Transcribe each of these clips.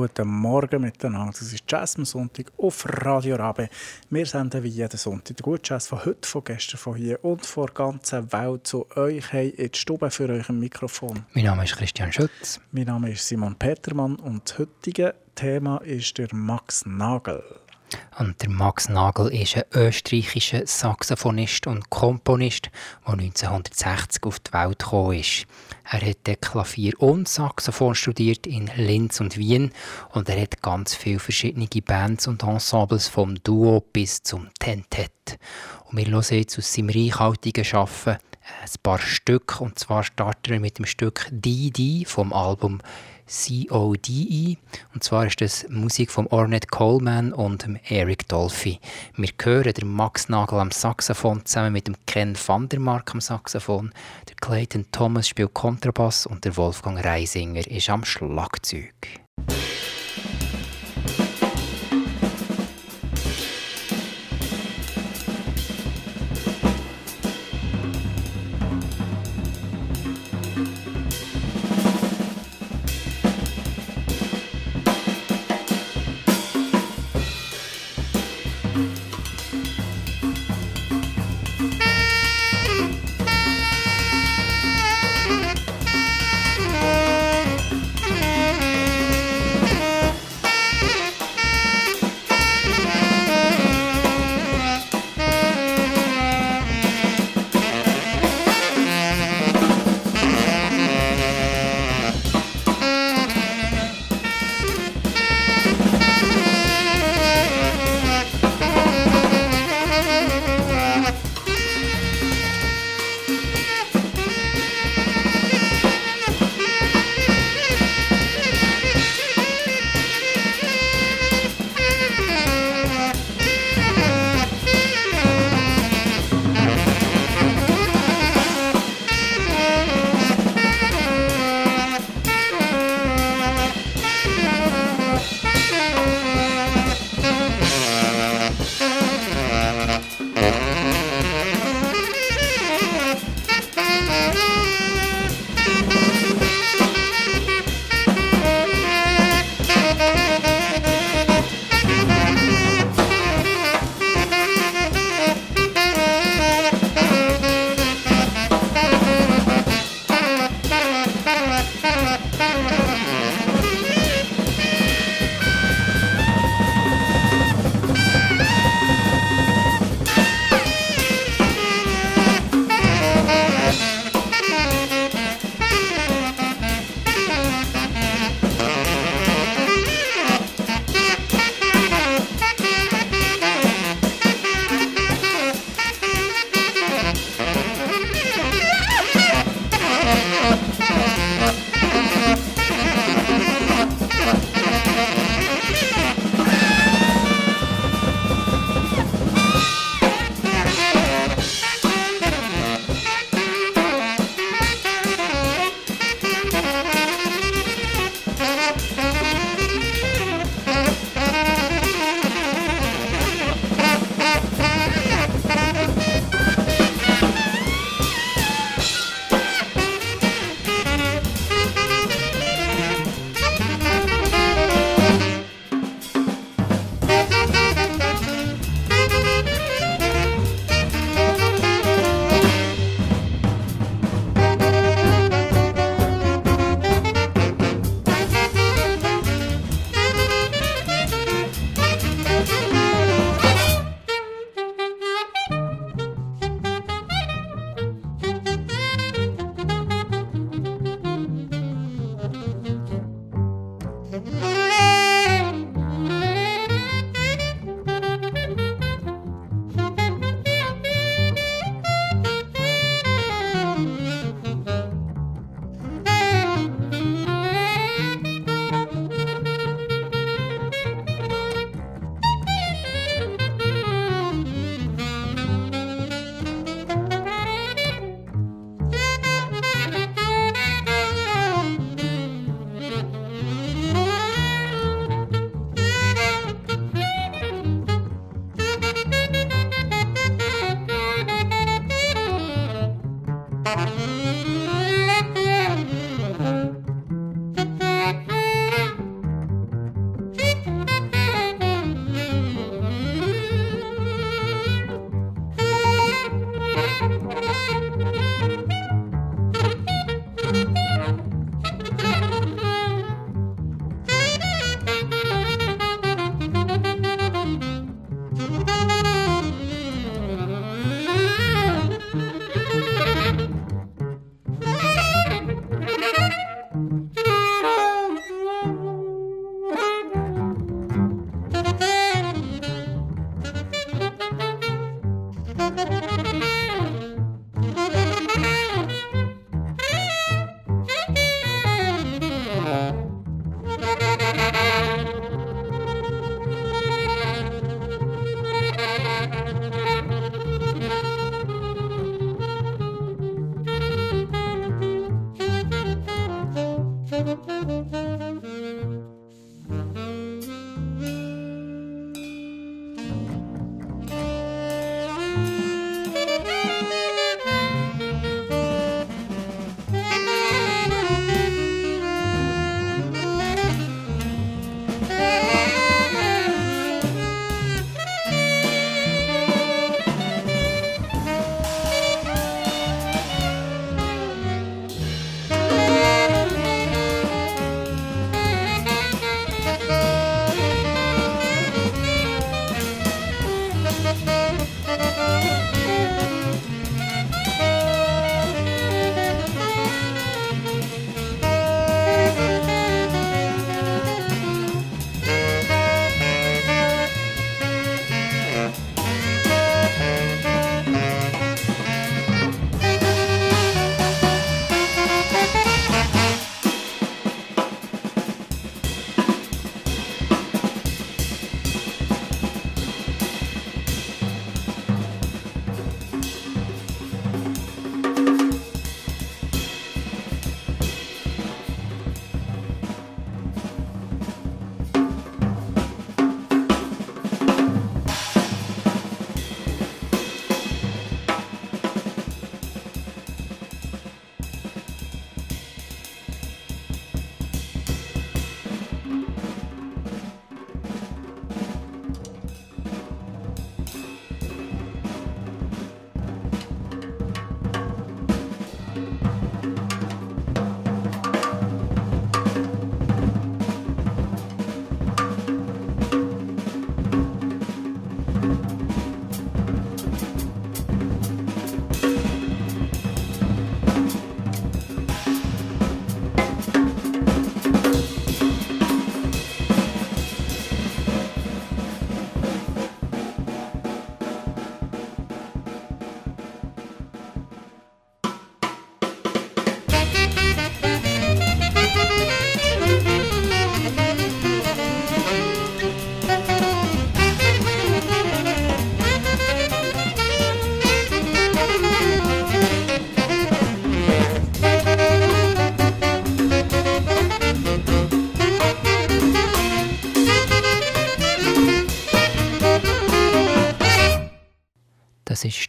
Guten Morgen miteinander. Das ist Jazz am Sonntag auf Radio Rabe. Wir senden wie jeden Sonntag den guten Jazz von heute, von gestern, von hier und von der ganzen Welt zu euch hey, in die Stube für euch im Mikrofon. Mein Name ist Christian Schütz. Mein Name ist Simon Petermann und das heutige Thema ist der Max Nagel. Und der Max Nagel ist ein österreichischer Saxophonist und Komponist, der 1960 auf die Welt gekommen ist. Er hat Klavier und Saxophon studiert in Linz und Wien und er hat ganz viele verschiedene Bands und Ensembles vom Duo bis zum Tentet. Und wir hören jetzt aus seinem reichhaltigen Schaffen ein paar Stücke und zwar starten wir mit dem Stück DD vom Album CODE. Und zwar ist das Musik von Ornette Coleman und Eric Dolphy. Wir hören den Max Nagel am Saxophon zusammen mit dem Ken van der Mark am Saxophon. Der Clayton Thomas spielt Kontrabass und der Wolfgang Reisinger ist am Schlagzeug.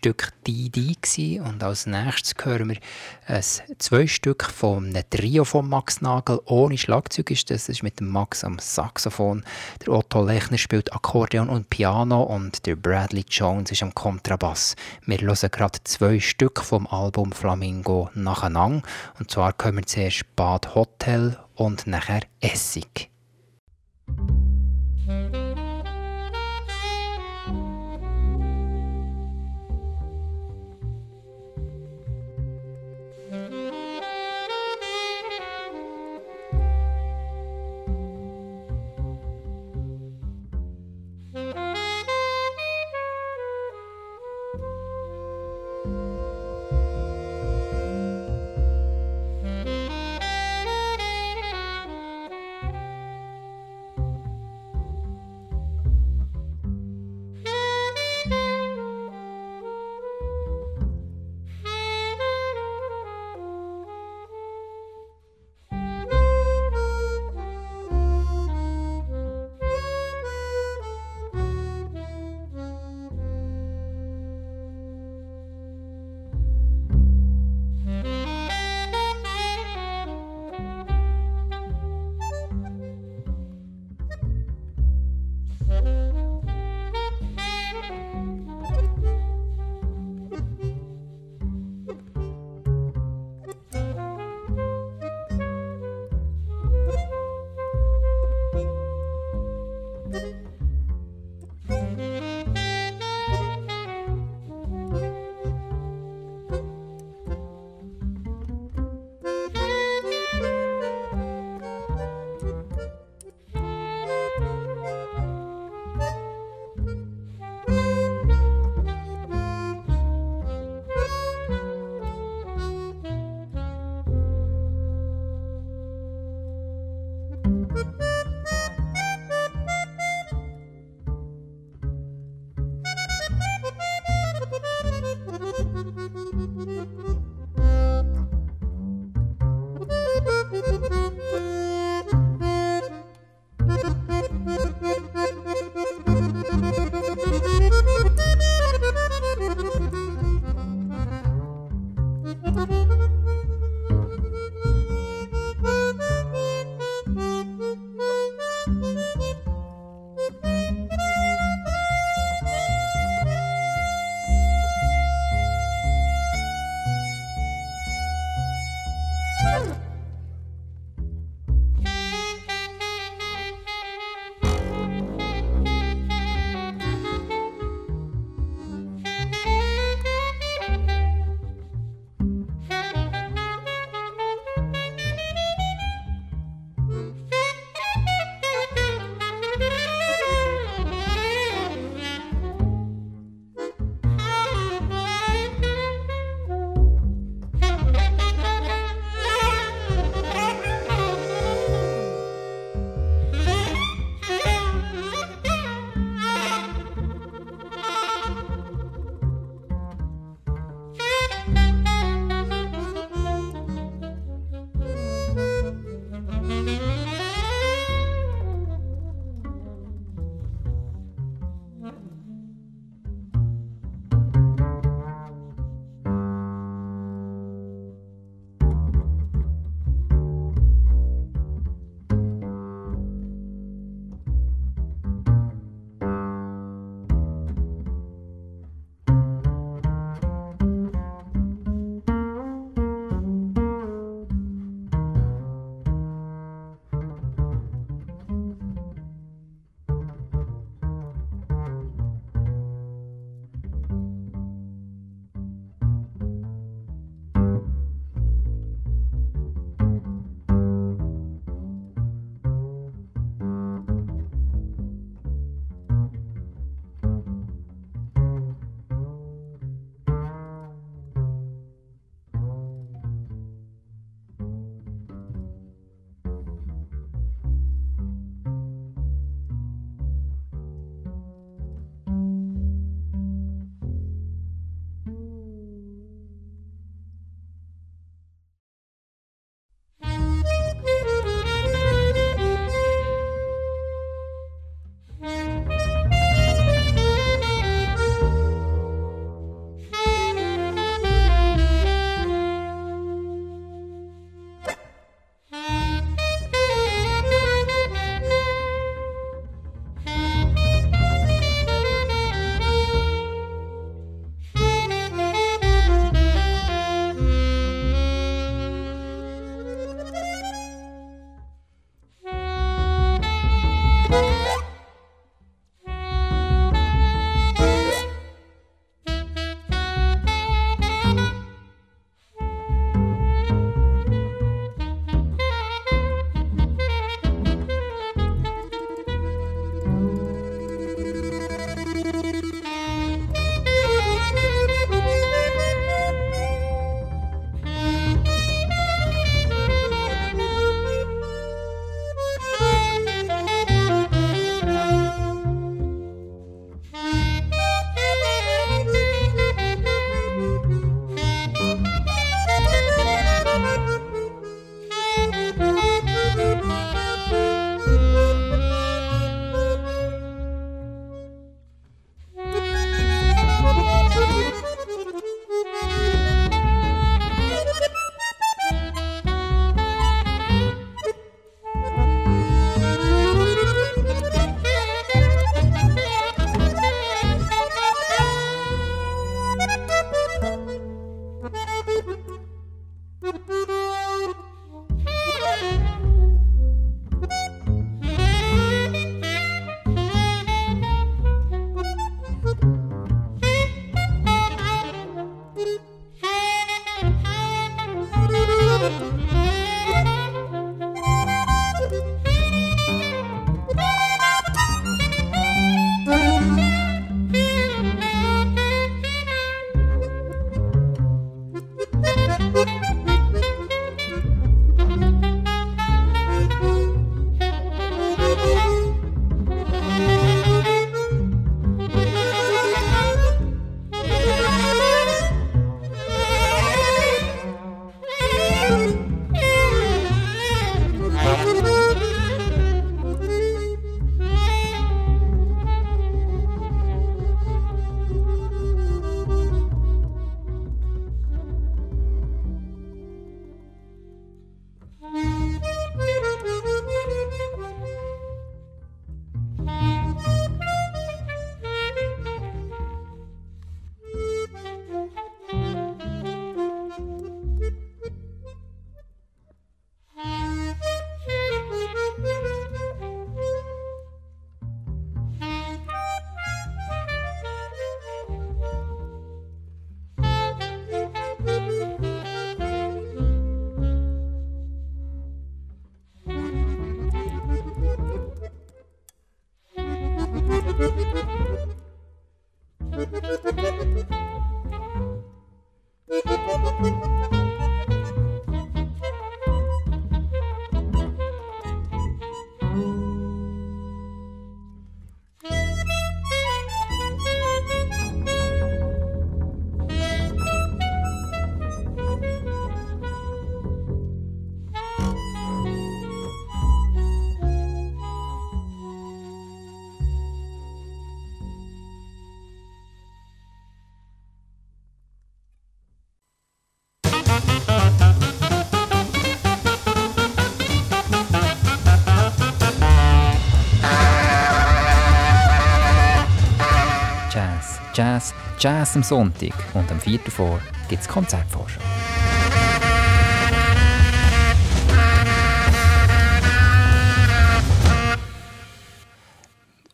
Stück «Die und als nächstes hören wir ein zwei Stück einem Trio von Max Nagel. Ohne Schlagzeug ist das, das ist mit Max am Saxophon. Der Otto Lechner spielt Akkordeon und Piano und der Bradley Jones ist am Kontrabass. Wir hören gerade zwei Stück vom Album Flamingo nacheinander. Und zwar kommen wir zuerst Bad Hotel und nachher Essig. Jazz, am Sonntag und am 4. vor gibt es Konzertvorschau.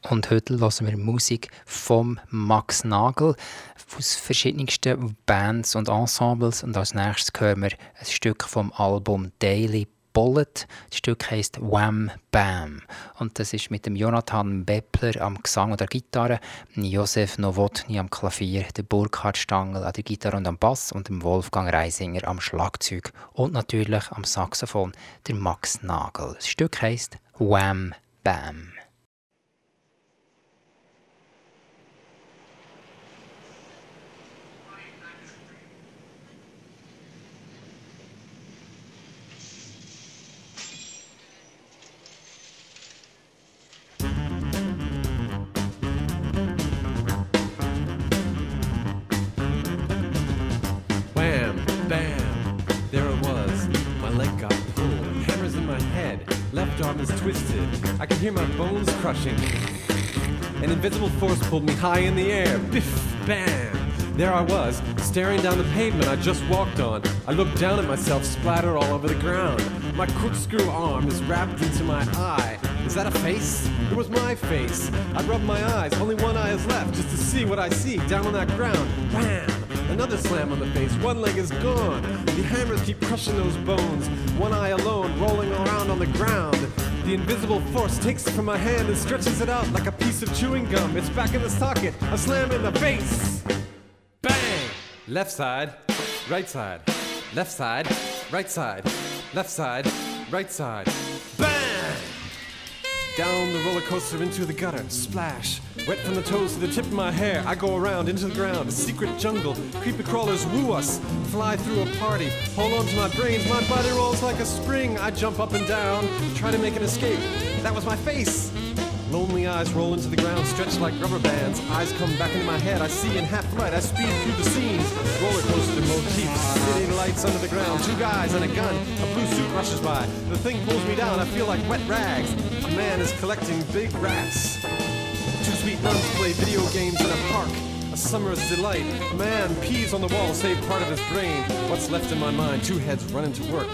Und heute hören wir Musik von Max Nagel aus verschiedensten Bands und Ensembles. Und als nächstes hören wir ein Stück vom Album Daily Bullet. Das Stück heisst Wham Bam. Und das ist mit dem Jonathan Beppler am Gesang und der Gitarre, Josef Nowotny am Klavier, der Burkhard Stangl an der Gitarre und am Bass und dem Wolfgang Reisinger am Schlagzeug und natürlich am Saxophon der Max Nagel. Das Stück heisst Wham Bam. I can hear my bones crushing. An invisible force pulled me high in the air. Biff, bam! There I was, staring down the pavement I just walked on. I looked down at myself, splattered all over the ground. My corkscrew arm is wrapped into my eye. Is that a face? It was my face. I rubbed my eyes, only one eye is left, just to see what I see down on that ground. Bam! Another slam on the face, one leg is gone. The hammers keep crushing those bones, one eye alone rolling around on the ground. The invisible force takes it from my hand and stretches it out like a piece of chewing gum. It's back in the socket, a slam in the face. Bang! Left side, right side, left side, right side, left side, right side. Down the roller coaster into the gutter, splash. Wet from the toes to the tip of my hair, I go around into the ground, a secret jungle. Creepy crawlers woo us, fly through a party, hold on to my brains, my body rolls like a spring. I jump up and down, try to make an escape. That was my face. Lonely eyes roll into the ground, stretched like rubber bands. Eyes come back into my head. I see in half light. I speed through the scenes. Roller coaster motifs, city lights under the ground. Two guys and a gun. A blue suit rushes by. The thing pulls me down. I feel like wet rags. A man is collecting big rats. Two sweet nuns play video games in a park. A summer's delight. A man pees on the wall, save part of his brain. What's left in my mind? Two heads running to work.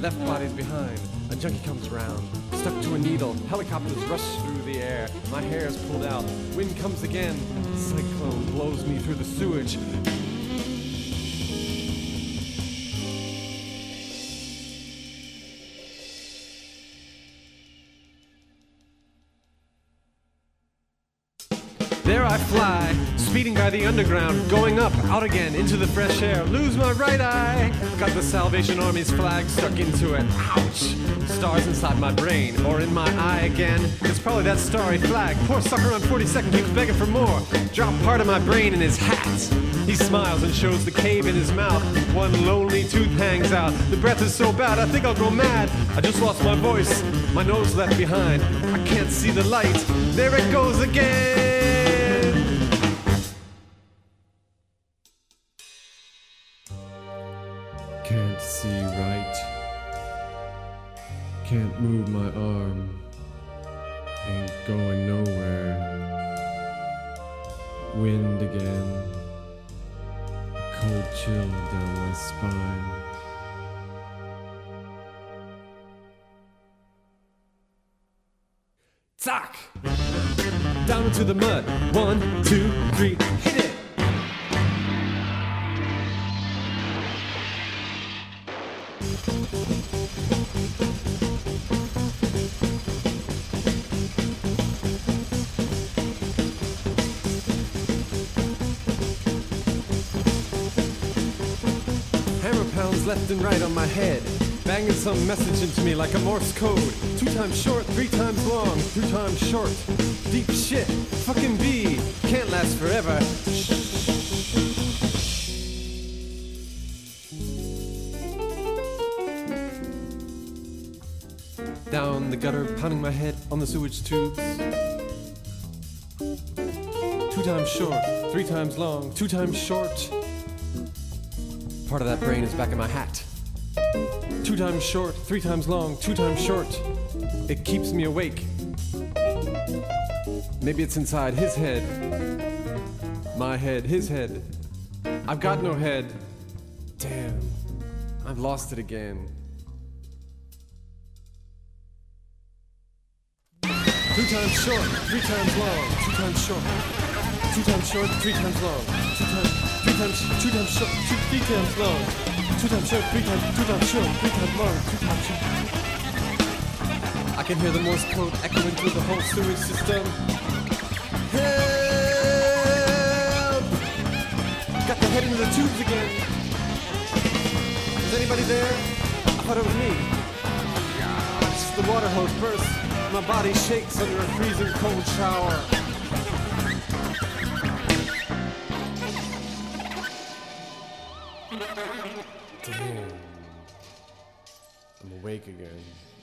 Left bodies behind. A junkie comes around. Stuck to a needle. Helicopters rush through the air. My hair is pulled out. Wind comes again. Cyclone blows me through the sewage. By the underground, going up, out again, into the fresh air. Lose my right eye. Got the Salvation Army's flag stuck into it. Ouch! Stars inside my brain, or in my eye again. It's probably that starry flag. Poor sucker on 42nd keeps begging for more. Drop part of my brain in his hat. He smiles and shows the cave in his mouth. One lonely tooth hangs out. The breath is so bad, I think I'll go mad. I just lost my voice, my nose left behind. I can't see the light. There it goes again. Can't see right. Can't move my arm. Ain't going nowhere. Wind again. A cold chill down my spine. Zack! Down into the mud. One, two, three, hit it! Left and right on my head, banging some message into me like a Morse code. Two times short, three times long, three times short. Deep shit, fucking B, can't last forever. Down the gutter, pounding my head on the sewage tubes. Two times short, three times long, two times short. Part of that brain is back in my hat. Two times short, three times long, two times short. It keeps me awake. Maybe it's inside his head. My head, his head. I've got no head. Damn, I've lost it again. Two times short, three times long, two times short, two times short, three times long, two times, times, two times short, two, three times long, two times short, three times, two times short, three times long, two times short. I can hear the Morse code echoing through the whole sewage system. Help! Got the head into the tubes again. Is anybody there? I thought it was me. Just the water hose burst. My body shakes under a freezing cold shower. again.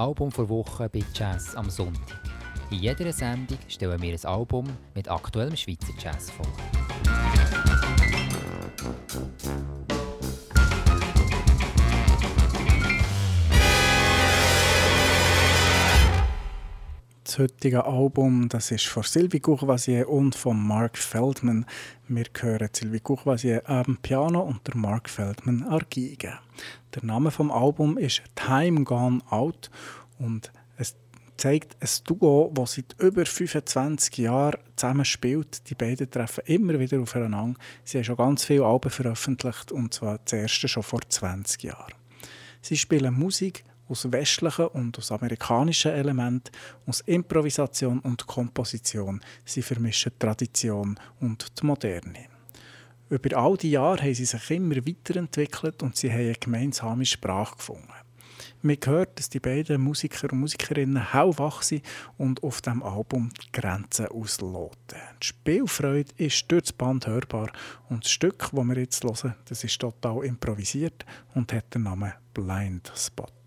Album vor Woche bei Jazz am Sonntag. In jeder Sendung stellen wir ein Album mit aktuellem Schweizer Jazz vor. Das heutige Album das ist von Sylvie Courvoisier und von Mark Feldman. Wir hören Sylvie Courvoisier am Piano und der Mark Feldman an Geige. Der Name vom Album ist Time Gone Out und es zeigt ein Duo, das seit über 25 Jahren zusammen spielt. Die beiden treffen immer wieder aufeinander. Sie haben schon ganz viele Alben veröffentlicht und zwar das erste schon vor 20 Jahren. Sie spielen Musik aus westlichen und aus amerikanischen Elementen, aus Improvisation und Komposition. Sie vermischen Tradition und die Moderne. Über all die Jahre haben sie sich immer weiterentwickelt und sie haben eine gemeinsame Sprache gefunden. Man hört, dass die beiden Musiker und Musikerinnen hellwach sind und auf dem Album die Grenzen ausloten. Die Spielfreude ist durch das Band hörbar und das Stück, das wir jetzt hören, das ist total improvisiert und hat den Namen Blind Spot.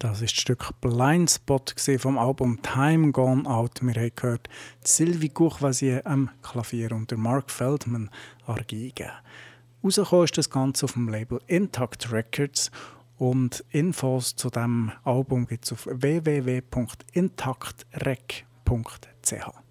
Das ist das Stück Blindspot vom Album Time Gone Out. Wir haben gehört Sylvie Courvoisier am Klavier und Mark Feldman an Geige. Rausgekommen ist das Ganze auf dem Label Intact Records und Infos zu diesem Album gibt es auf www.intactrec.ch.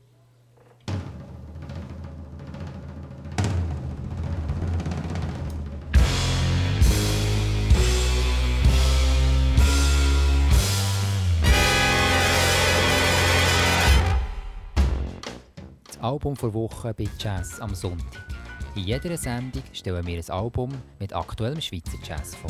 Album vor Woche bei Jazz am Sonntag. In jeder Sendung stellen wir ein Album mit aktuellem Schweizer Jazz vor.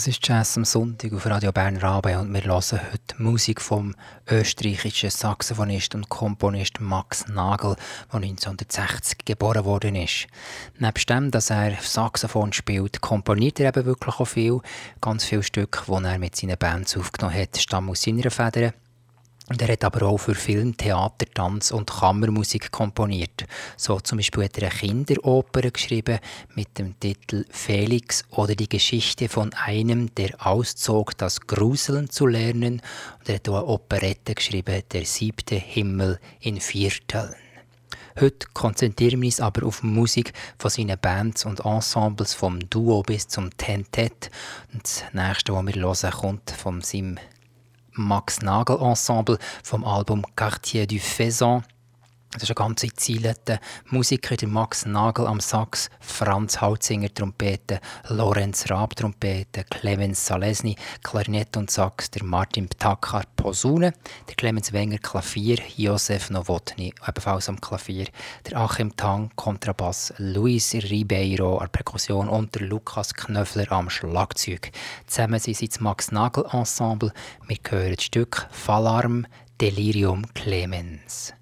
Das ist Jazz am Sonntag auf Radio Bern Rabe und wir hören heute Musik vom österreichischen Saxophonist und Komponist Max Nagel, der 1960 geboren worden ist. Neben dem, dass er Saxophon spielt, komponiert er eben wirklich auch viel. Ganz viele Stücke, die er mit seinen Bands aufgenommen hat, stammen aus seiner Feder. Und er hat aber auch für Film, Theater, Tanz und Kammermusik komponiert. So zum Beispiel hat er eine Kinderoper geschrieben mit dem Titel Felix oder die Geschichte von einem, der auszog, das Gruseln zu lernen. Und er hat auch eine Operette geschrieben, Der siebte Himmel in Vierteln. Heute konzentrieren wir uns aber auf Musik von seinen Bands und Ensembles, vom Duo bis zum Tentet. Und das nächste, was wir hören, kommt von seinem Max Nagel Ensemble vom Album Quartier du Faisan. Das ist eine ganze Ziele. Musiker der Max Nagel am Sax, Franz Hautzinger Trompete, Lorenz Raab Trompete, Clemens Salesny Klarinette und Sax, der Martin Ptakar Posaune, der Clemens Wenger Klavier, Josef Nowotny ebenfalls am Klavier, der Achim Tang Kontrabass, Luis Ribeiro an Perkussion und der Lukas Knöffler am Schlagzeug. Zusammen sind sie das Max Nagel Ensemble. Wir hören das Stück Fallarm Delirium Clemens.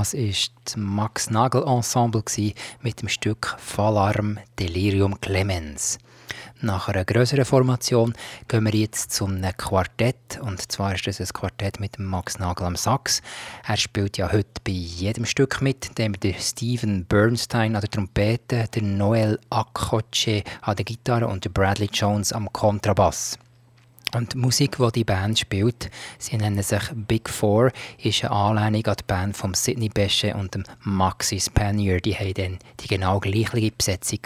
Das ist das Max Nagel Ensemble mit dem Stück Fallarm Delirium Clemens. Nach einer größeren Formation gehen wir jetzt zum Quartett. Und zwar ist das ein Quartett mit Max Nagel am Sax. Er spielt ja heute bei jedem Stück mit. Dem der Steven Bernstein an der Trompete, der Noel Akkoche an der Gitarre und der Bradley Jones am Kontrabass. Und die Musik, die die Band spielt, sie nennen sich Big Four, ist eine Anlehnung an die Band von Sidney Bechet und dem Maxi Spanier. Die haben dann die genau gleiche Besetzung.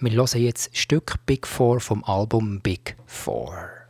Wir hören jetzt Stück Big Four vom Album Big Four.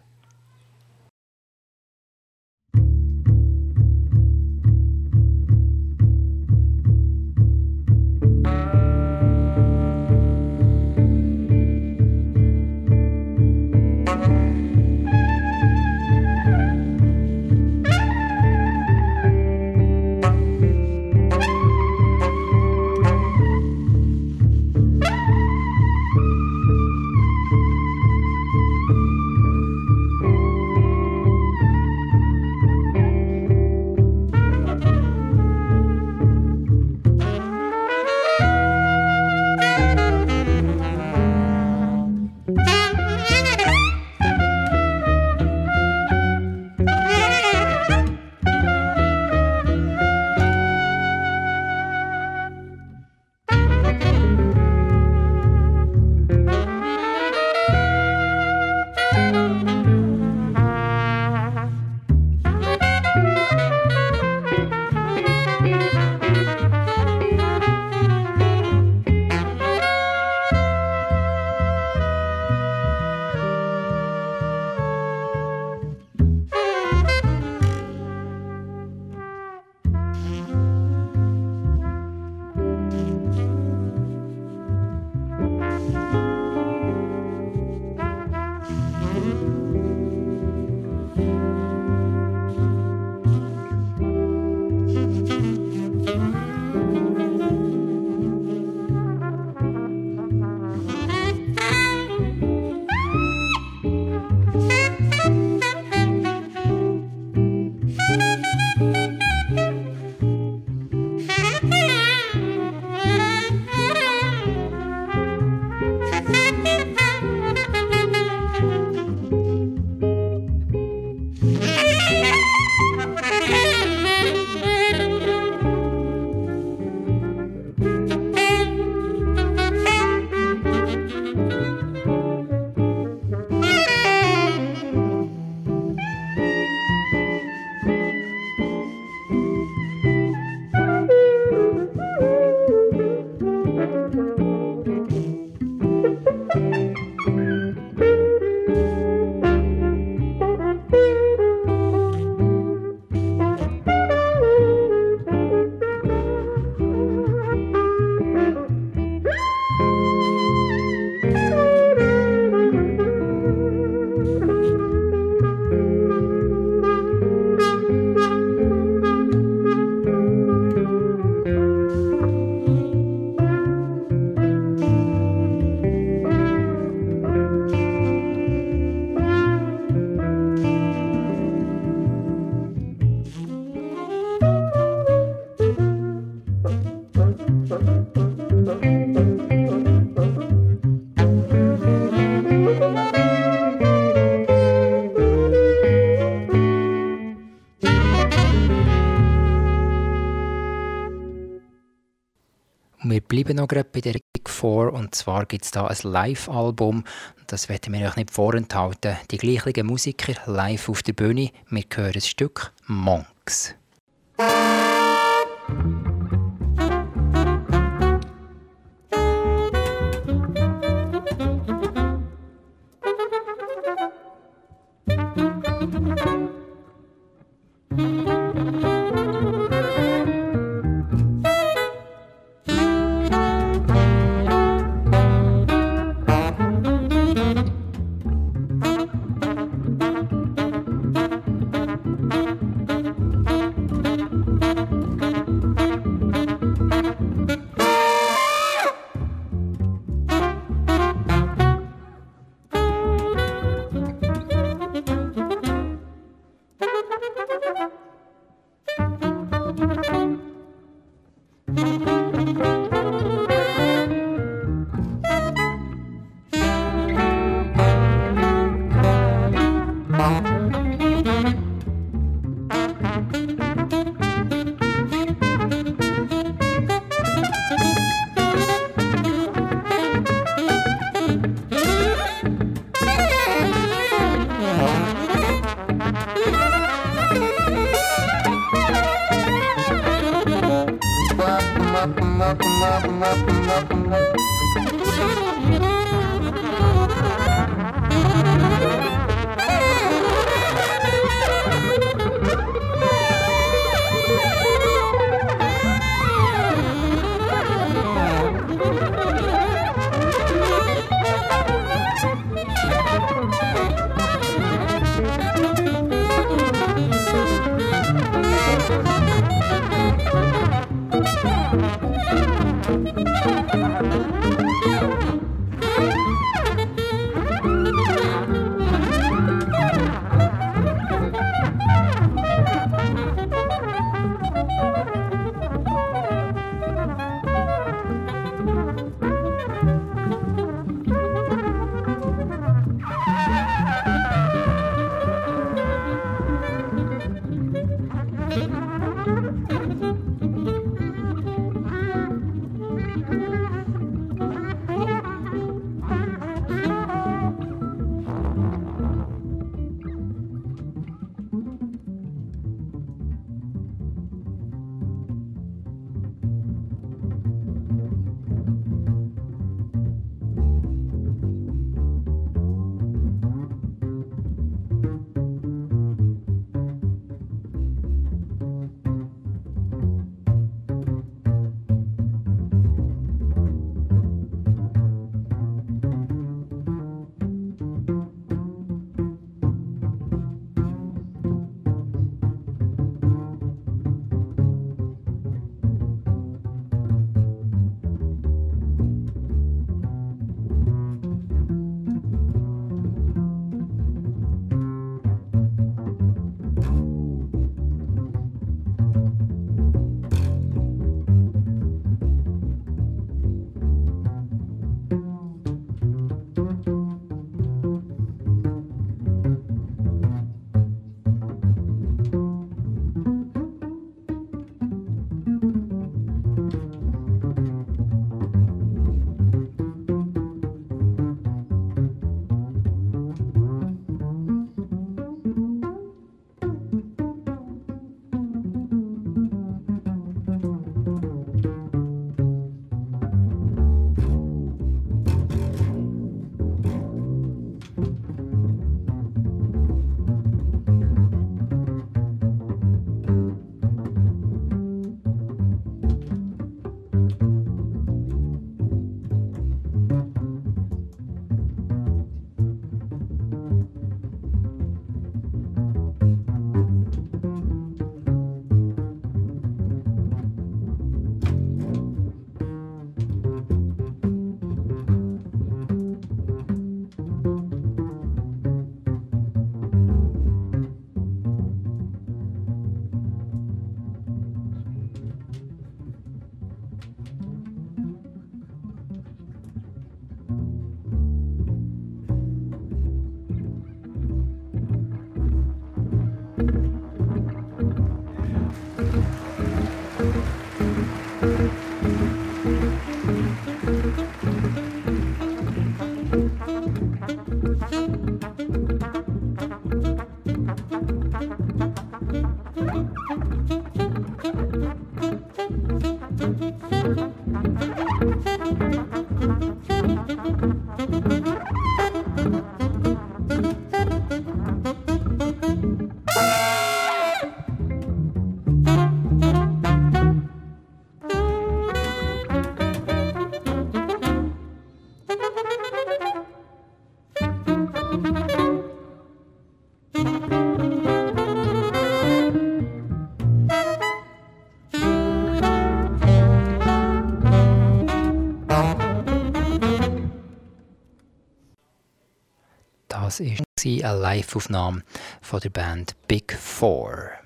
Gerade bei der Big Four und zwar gibt es da ein Live-Album. Das werden wir euch nicht vorenthalten. Die gleichen Musiker live auf der Bühne. Wir hören ein Stück Monks. War eine Live-Aufnahme von der Band Big Four.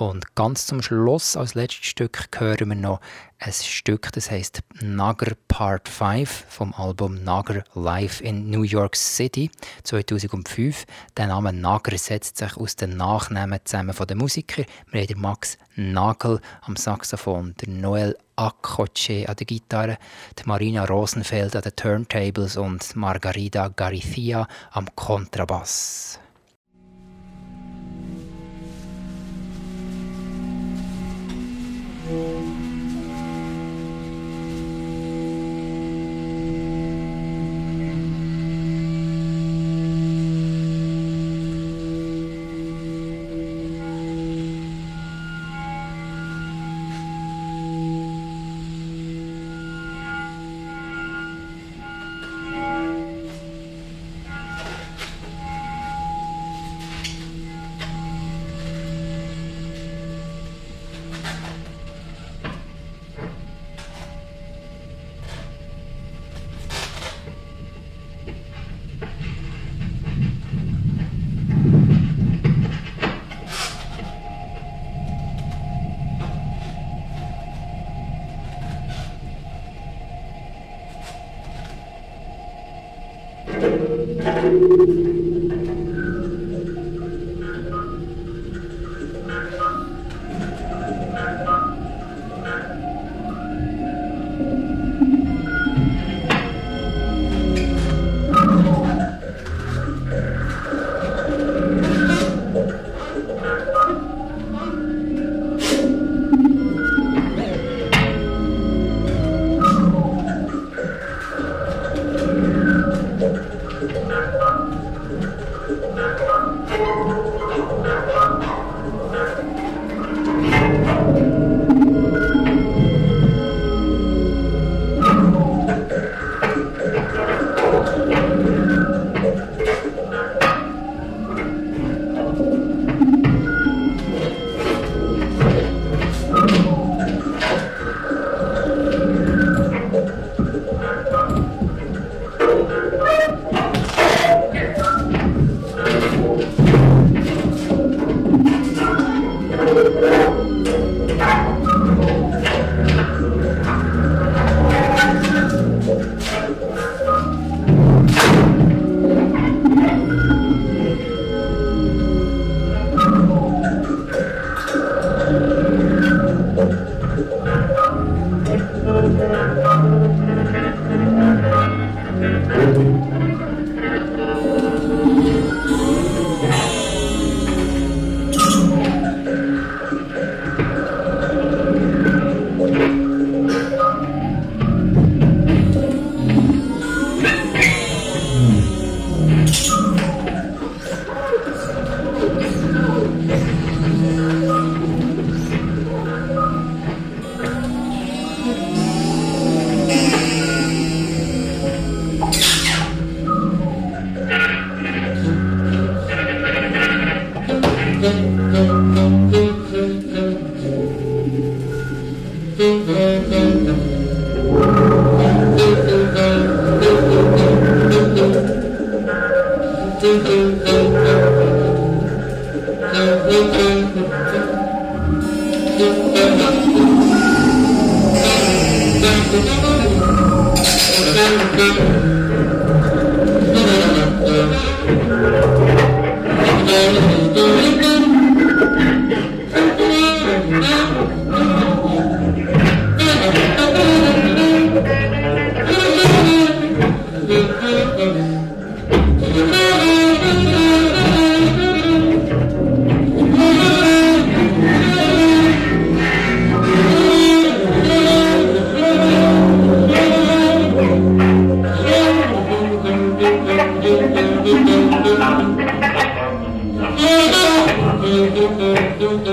Und ganz zum Schluss, als letztes Stück, hören wir noch ein Stück, das heißt Nager Part 5 vom Album Nager Live in New York City 2005. Der Name Nager setzt sich aus den Nachnamen zusammen von den Musikern. Wir haben den Max Nagel am Saxophon, der Noel Akoche an der Gitarre, die Marina Rosenfeld an den Turntables und Margarida Garithia am Kontrabass.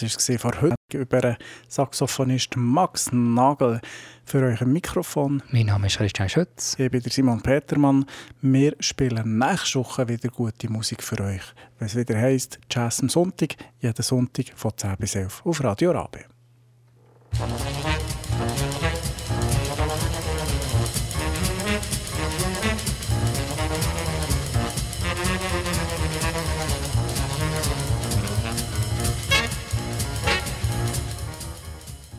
Das war vor heute über Saxophonist Max Nagel für euch ein Mikrofon. Mein Name ist Christian Schütz. Ich bin der Simon Petermann. Wir spielen nächste Woche wieder gute Musik für euch. Wenn es wieder heisst, Jazz am Sonntag, jeden Sonntag von 10 bis 11 auf Radio Rabe.